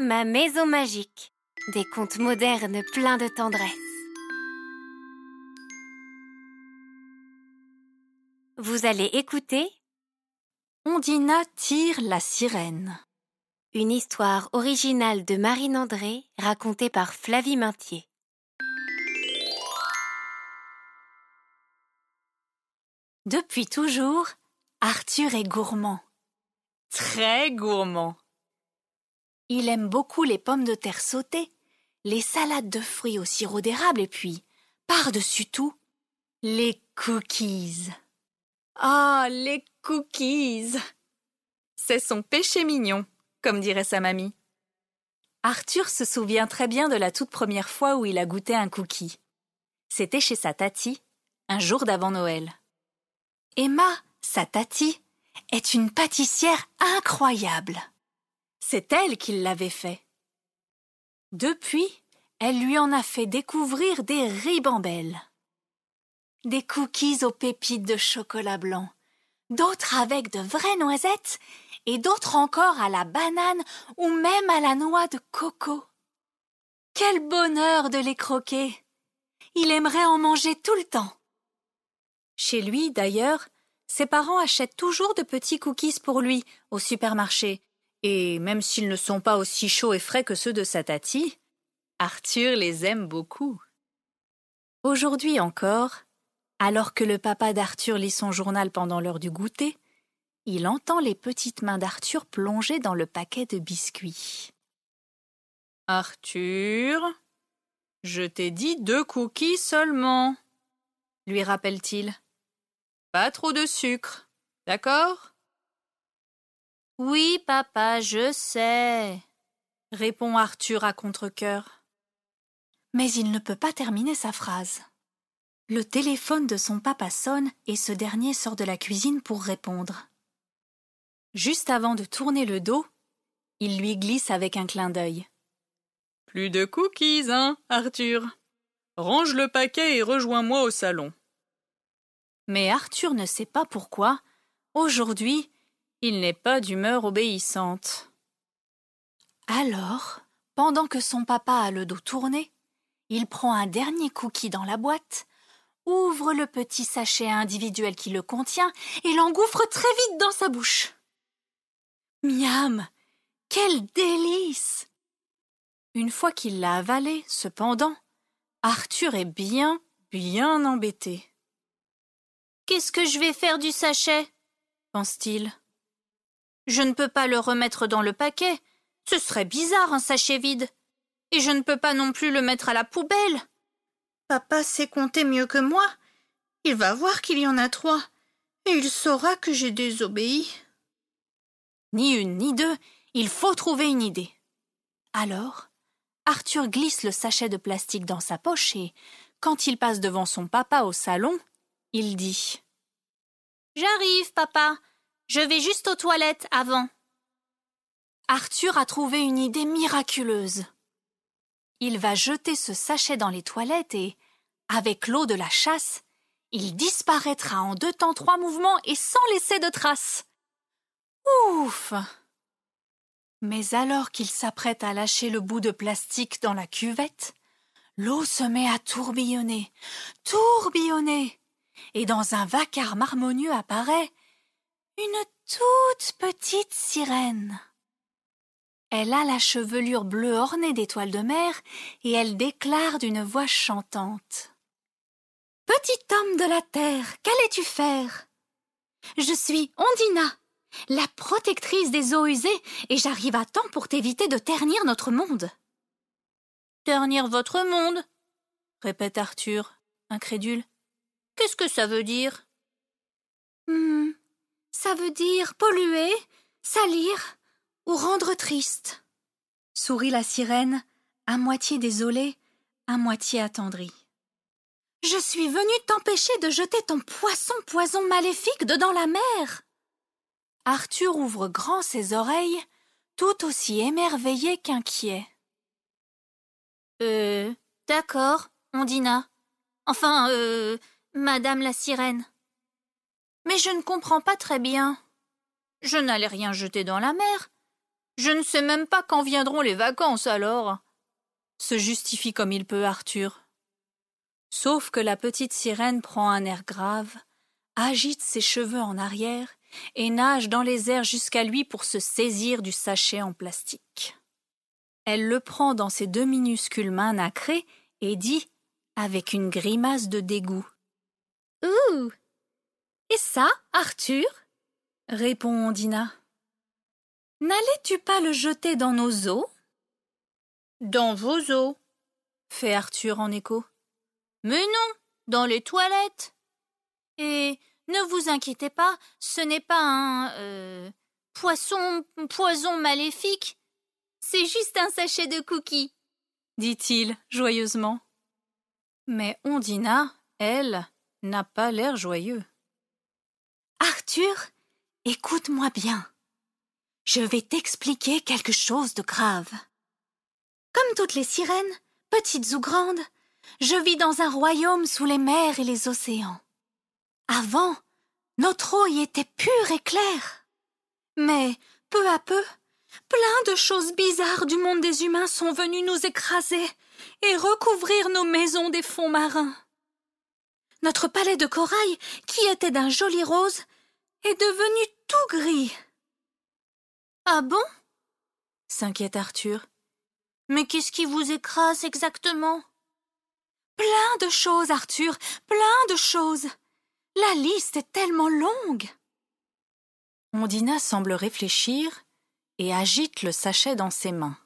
Ma maison magique. Des contes modernes pleins de tendresse. Vous allez écouter Ondina tire la sirène. une histoire originale de Marine André racontée par Flavie Maintier. Depuis toujours, Arthur est gourmand. Très gourmand. Il aime beaucoup les pommes de terre sautées, les salades de fruits au sirop d'érable et puis, par-dessus tout, les cookies. Ah, les cookies. C'est son péché mignon, comme dirait sa mamie. Arthur se souvient très bien de la toute première fois où il a goûté un cookie. C'était chez sa tati, un jour d'avant Noël. Emma, sa tati, est une pâtissière incroyable. C'est elle qui l'avait fait. Depuis, elle lui en a fait découvrir des ribambelles. Des cookies aux pépites de chocolat blanc, d'autres avec de vraies noisettes et d'autres encore à la banane ou même à la noix de coco. Quel bonheur de les croquer. Il aimerait en manger tout le temps. Chez lui, d'ailleurs, ses parents achètent toujours de petits cookies pour lui au supermarché, et même s'ils ne sont pas aussi chauds et frais que ceux de sa tati, Arthur les aime beaucoup. Aujourd'hui encore, alors que le papa d'Arthur lit son journal pendant l'heure du goûter, il entend les petites mains d'Arthur plonger dans le paquet de biscuits. Arthur, je t'ai dit deux cookies seulement, lui rappelle-t-il. Pas trop de sucre, d'accord? Oui, papa, je sais, répond Arthur à contre-cœur. Mais il ne peut pas terminer sa phrase. Le téléphone de son papa sonne et ce dernier sort de la cuisine pour répondre. Juste avant de tourner le dos, il lui glisse avec un clin d'œil. Plus de cookies, hein, Arthur Range le paquet et rejoins-moi au salon. Mais Arthur ne sait pas pourquoi, aujourd'hui, il n'est pas d'humeur obéissante. Alors, pendant que son papa a le dos tourné, il prend un dernier cookie dans la boîte, ouvre le petit sachet individuel qui le contient et l'engouffre très vite dans sa bouche. Miam. Quel délice. Une fois qu'il l'a avalé, cependant, Arthur est bien, bien embêté. Qu'est-ce que je vais faire du sachet? pense-t-il. Je ne peux pas le remettre dans le paquet. Ce serait bizarre un sachet vide. Et je ne peux pas non plus le mettre à la poubelle. Papa sait compter mieux que moi. Il va voir qu'il y en a trois. Et il saura que j'ai désobéi. Ni une ni deux, il faut trouver une idée. Alors, Arthur glisse le sachet de plastique dans sa poche et, quand il passe devant son papa au salon, il dit J'arrive, papa. Je vais juste aux toilettes avant. Arthur a trouvé une idée miraculeuse. Il va jeter ce sachet dans les toilettes et, avec l'eau de la chasse, il disparaîtra en deux temps trois mouvements et sans laisser de traces. Ouf. Mais alors qu'il s'apprête à lâcher le bout de plastique dans la cuvette, l'eau se met à tourbillonner, tourbillonner, et dans un vacarme harmonieux apparaît une toute petite sirène. Elle a la chevelure bleue ornée d'étoiles de mer et elle déclare d'une voix chantante. Petit homme de la terre, qu'allais-tu faire? Je suis Ondina, la protectrice des eaux usées, et j'arrive à temps pour t'éviter de ternir notre monde. Ternir votre monde? répète Arthur, incrédule. Qu'est-ce que ça veut dire? Hmm, ça veut dire polluer, salir ou rendre triste. Sourit la sirène, à moitié désolée, à moitié attendrie. Je suis venue t'empêcher de jeter ton poisson poison maléfique dedans la mer. Arthur ouvre grand ses oreilles, tout aussi émerveillé qu'inquiet. Euh, d'accord, Ondina. Enfin, euh, Madame la sirène. Mais je ne comprends pas très bien. Je n'allais rien jeter dans la mer. Je ne sais même pas quand viendront les vacances alors. Se justifie comme il peut Arthur. Sauf que la petite sirène prend un air grave, agite ses cheveux en arrière et nage dans les airs jusqu'à lui pour se saisir du sachet en plastique. Elle le prend dans ses deux minuscules mains nacrées et dit, avec une grimace de dégoût. Ouh. Et ça, Arthur? répond Ondina. N'allais-tu pas le jeter dans nos eaux? Dans vos eaux, fait Arthur en écho. Mais non, dans les toilettes. Et ne vous inquiétez pas, ce n'est pas un euh, poisson poison maléfique. C'est juste un sachet de cookies, dit-il joyeusement. Mais Ondina, elle, n'a pas l'air joyeux. Arthur, écoute-moi bien. Je vais t'expliquer quelque chose de grave. Comme toutes les sirènes, petites ou grandes, je vis dans un royaume sous les mers et les océans. Avant, notre eau y était pure et claire. Mais, peu à peu, plein de choses bizarres du monde des humains sont venues nous écraser et recouvrir nos maisons des fonds marins. Notre palais de corail, qui était d'un joli rose, est devenu tout gris. Ah bon? s'inquiète Arthur. Mais qu'est-ce qui vous écrase exactement? Plein de choses, Arthur, plein de choses. La liste est tellement longue. Ondina semble réfléchir et agite le sachet dans ses mains.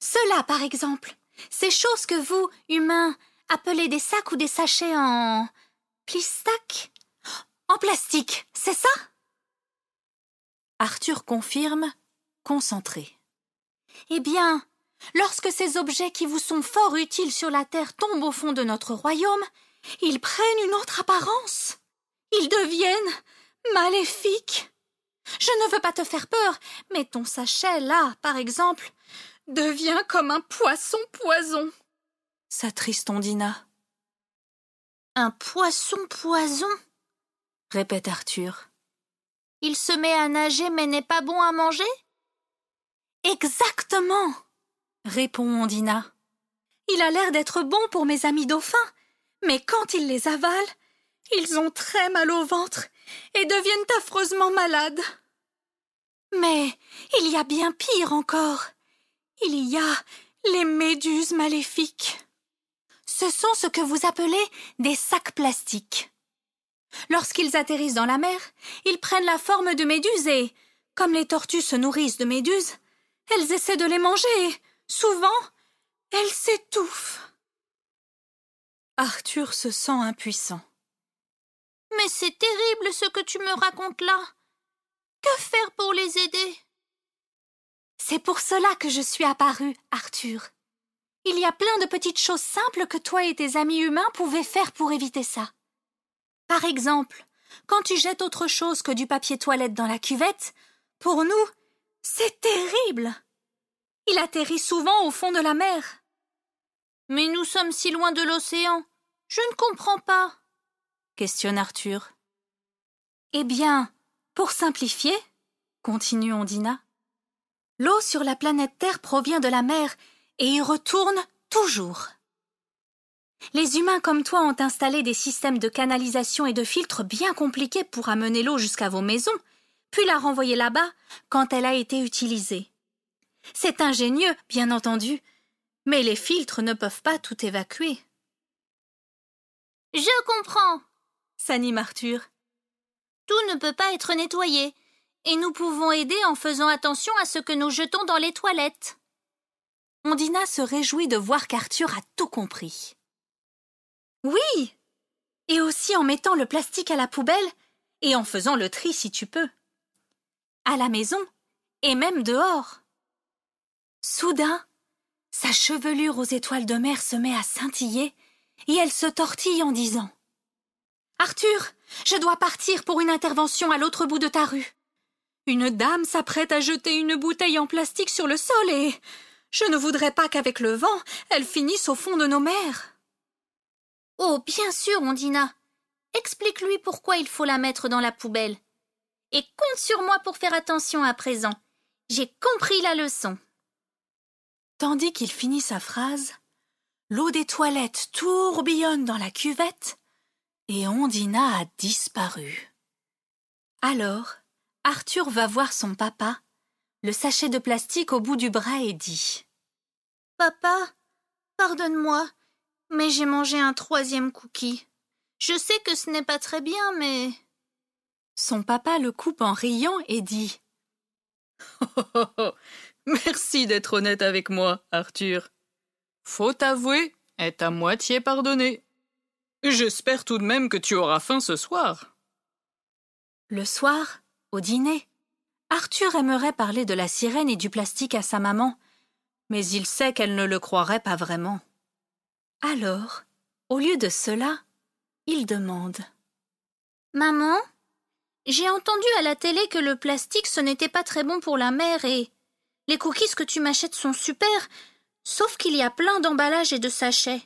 Cela, par exemple, ces choses que vous, humains, appelez des sacs ou des sachets en plistac En plastique, c'est ça? Arthur confirme, concentré. Eh bien, lorsque ces objets qui vous sont fort utiles sur la terre tombent au fond de notre royaume, ils prennent une autre apparence. Ils deviennent maléfiques. Je ne veux pas te faire peur, mais ton sachet, là, par exemple, devient comme un poisson poison. S'attriste Ondina. Un poisson poison? Répète Arthur. Il se met à nager mais n'est pas bon à manger? Exactement répond Ondina. Il a l'air d'être bon pour mes amis dauphins, mais quand ils les avalent, ils ont très mal au ventre et deviennent affreusement malades. Mais il y a bien pire encore. Il y a les méduses maléfiques. Ce sont ce que vous appelez des sacs plastiques. Lorsqu'ils atterrissent dans la mer, ils prennent la forme de méduses et, comme les tortues se nourrissent de méduses, elles essaient de les manger et, souvent, elles s'étouffent. Arthur se sent impuissant. Mais c'est terrible ce que tu me racontes là. Que faire pour les aider? C'est pour cela que je suis apparu, Arthur. Il y a plein de petites choses simples que toi et tes amis humains pouvaient faire pour éviter ça. Par exemple, quand tu jettes autre chose que du papier toilette dans la cuvette, pour nous, c'est terrible. Il atterrit souvent au fond de la mer. Mais nous sommes si loin de l'océan. Je ne comprends pas. questionne Arthur. Eh bien, pour simplifier, continue Ondina, l'eau sur la planète Terre provient de la mer et y retourne toujours. Les humains comme toi ont installé des systèmes de canalisation et de filtres bien compliqués pour amener l'eau jusqu'à vos maisons, puis la renvoyer là-bas quand elle a été utilisée. C'est ingénieux, bien entendu, mais les filtres ne peuvent pas tout évacuer. Je comprends, s'anime Arthur. Tout ne peut pas être nettoyé, et nous pouvons aider en faisant attention à ce que nous jetons dans les toilettes. Ondina se réjouit de voir qu'Arthur a tout compris. Oui. Et aussi en mettant le plastique à la poubelle et en faisant le tri si tu peux. À la maison et même dehors. Soudain, sa chevelure aux étoiles de mer se met à scintiller et elle se tortille en disant Arthur, je dois partir pour une intervention à l'autre bout de ta rue. Une dame s'apprête à jeter une bouteille en plastique sur le sol et je ne voudrais pas qu'avec le vent, elle finisse au fond de nos mers. Oh, bien sûr, Ondina. Explique-lui pourquoi il faut la mettre dans la poubelle. Et compte sur moi pour faire attention à présent. J'ai compris la leçon. Tandis qu'il finit sa phrase, l'eau des toilettes tourbillonne dans la cuvette et Ondina a disparu. Alors, Arthur va voir son papa, le sachet de plastique au bout du bras et dit Papa, pardonne-moi, mais j'ai mangé un troisième cookie. Je sais que ce n'est pas très bien, mais. Son papa le coupe en riant et dit Merci d'être honnête avec moi, Arthur. Faut avouer, est à moitié pardonné. J'espère tout de même que tu auras faim ce soir. Le soir, au dîner, Arthur aimerait parler de la sirène et du plastique à sa maman, mais il sait qu'elle ne le croirait pas vraiment. Alors, au lieu de cela, il demande Maman, j'ai entendu à la télé que le plastique ce n'était pas très bon pour la mer et les cookies que tu m'achètes sont super, sauf qu'il y a plein d'emballages et de sachets.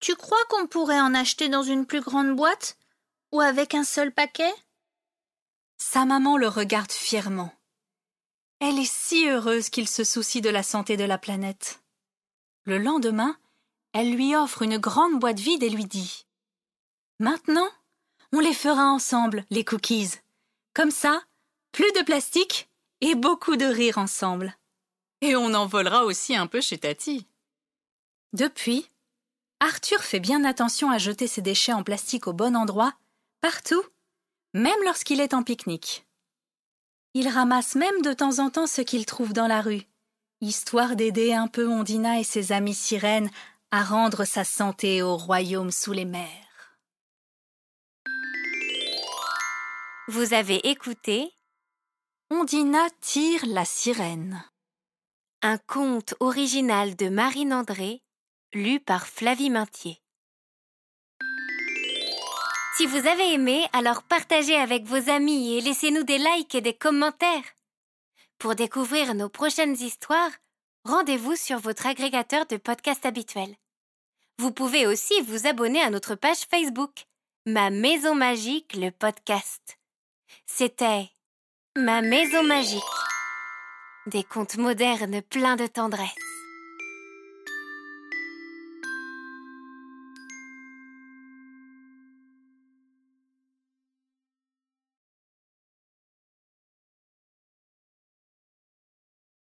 Tu crois qu'on pourrait en acheter dans une plus grande boîte ou avec un seul paquet? Sa maman le regarde fièrement. Elle est si heureuse qu'il se soucie de la santé de la planète. Le lendemain, elle lui offre une grande boîte vide et lui dit Maintenant, on les fera ensemble, les cookies. Comme ça, plus de plastique et beaucoup de rire ensemble. Et on en volera aussi un peu chez Tati. Depuis, Arthur fait bien attention à jeter ses déchets en plastique au bon endroit, partout, même lorsqu'il est en pique-nique. Il ramasse même de temps en temps ce qu'il trouve dans la rue, histoire d'aider un peu Ondina et ses amis sirènes à rendre sa santé au royaume sous les mers. Vous avez écouté Ondina tire la sirène. Un conte original de Marine André, lu par Flavie Maintier. Si vous avez aimé, alors partagez avec vos amis et laissez-nous des likes et des commentaires. Pour découvrir nos prochaines histoires, rendez-vous sur votre agrégateur de podcasts habituel. Vous pouvez aussi vous abonner à notre page Facebook, Ma Maison Magique, le podcast. C'était Ma maison magique. Des contes modernes pleins de tendresse.